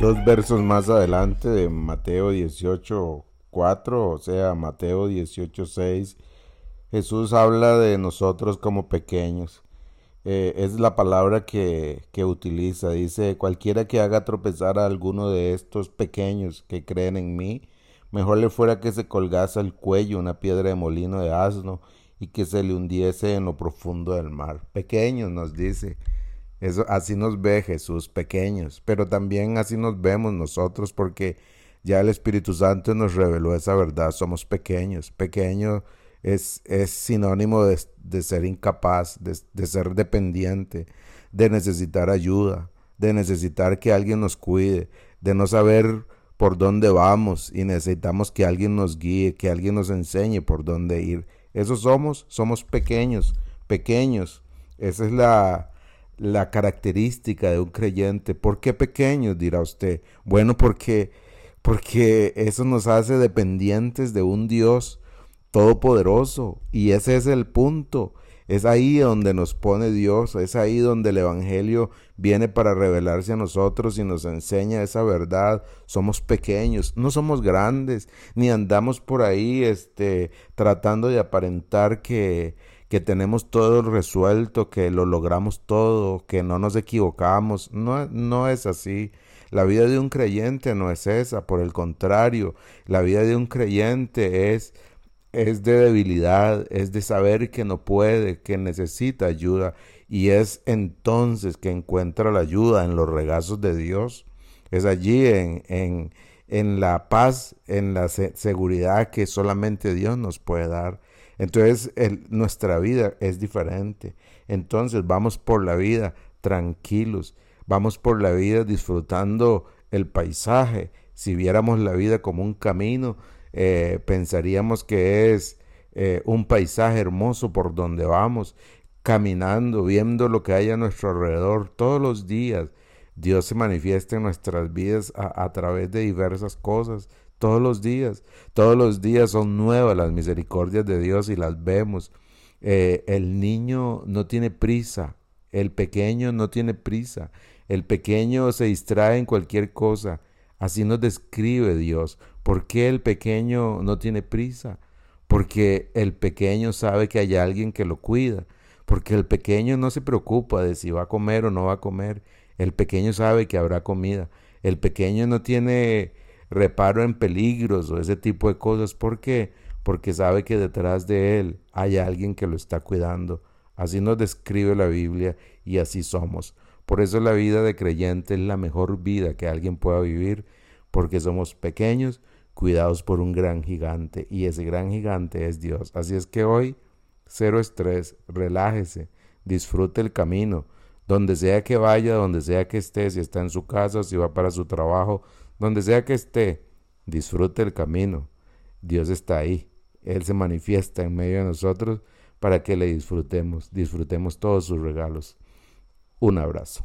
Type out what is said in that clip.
Dos versos más adelante de Mateo 18, 4, o sea, Mateo 18, 6, Jesús habla de nosotros como pequeños. Eh, es la palabra que, que utiliza. Dice, cualquiera que haga tropezar a alguno de estos pequeños que creen en mí, mejor le fuera que se colgase al cuello una piedra de molino de asno y que se le hundiese en lo profundo del mar. Pequeños, nos dice. Eso, así nos ve Jesús, pequeños, pero también así nos vemos nosotros porque ya el Espíritu Santo nos reveló esa verdad, somos pequeños, pequeño es, sinónimo de, ser incapaz, de ser dependiente, de necesitar ayuda, de necesitar que alguien nos cuide, de no saber por dónde vamos y necesitamos que alguien nos guíe, que alguien nos enseñe por dónde ir. Eso somos, somos pequeños, pequeños. Esa es la, la característica de un creyente. ¿Por qué pequeños? dirá usted. Bueno, porque, porque eso nos hace dependientes de un Dios todopoderoso. Y ese es el punto. Es ahí donde nos pone Dios, es ahí donde el Evangelio viene para revelarse a nosotros y nos enseña esa verdad. Somos pequeños, no somos grandes, ni andamos por ahí este, tratando de aparentar que, que tenemos todo resuelto, que lo logramos todo, que no nos equivocamos. No, no es así. La vida de un creyente no es esa, por el contrario, la vida de un creyente es es de debilidad, es de saber que no puede, que necesita ayuda y es entonces que encuentra la ayuda en los regazos de Dios. Es allí en, en, en la paz, en la seguridad que solamente Dios nos puede dar. Entonces nuestra vida es diferente. Entonces vamos por la vida tranquilos, vamos por la vida disfrutando el paisaje. Si viéramos la vida como un camino, eh, pensaríamos que es eh, un paisaje hermoso por donde vamos, caminando, viendo lo que hay a nuestro alrededor todos los días. Dios se manifiesta en nuestras vidas a través de diversas cosas, todos los días. Todos los días son nuevas las misericordias de Dios y las vemos. Eh, el niño no tiene prisa, el pequeño no tiene prisa, el pequeño se distrae en cualquier cosa. Así nos describe Dios. ¿Por qué el pequeño no tiene prisa? Porque el pequeño sabe que hay alguien que lo cuida. Porque el pequeño no se preocupa de si va a comer o no va a comer. El pequeño sabe que habrá comida. El pequeño no tiene reparo en peligros o ese tipo de cosas. ¿Por qué? Porque sabe que detrás de él hay alguien que lo está cuidando. Así nos describe la Biblia y así somos. Por eso la vida de creyente es la mejor vida que alguien pueda vivir, porque somos pequeños, cuidados por un gran gigante, y ese gran gigante es Dios. Así es que hoy, cero estrés, relájese, disfrute el camino, donde sea que vaya, donde sea que esté, si está en su casa, si va para su trabajo, donde sea que esté, disfrute el camino. Dios está ahí. Él se manifiesta en medio de nosotros para que le disfrutemos, disfrutemos todos sus regalos. Un abrazo.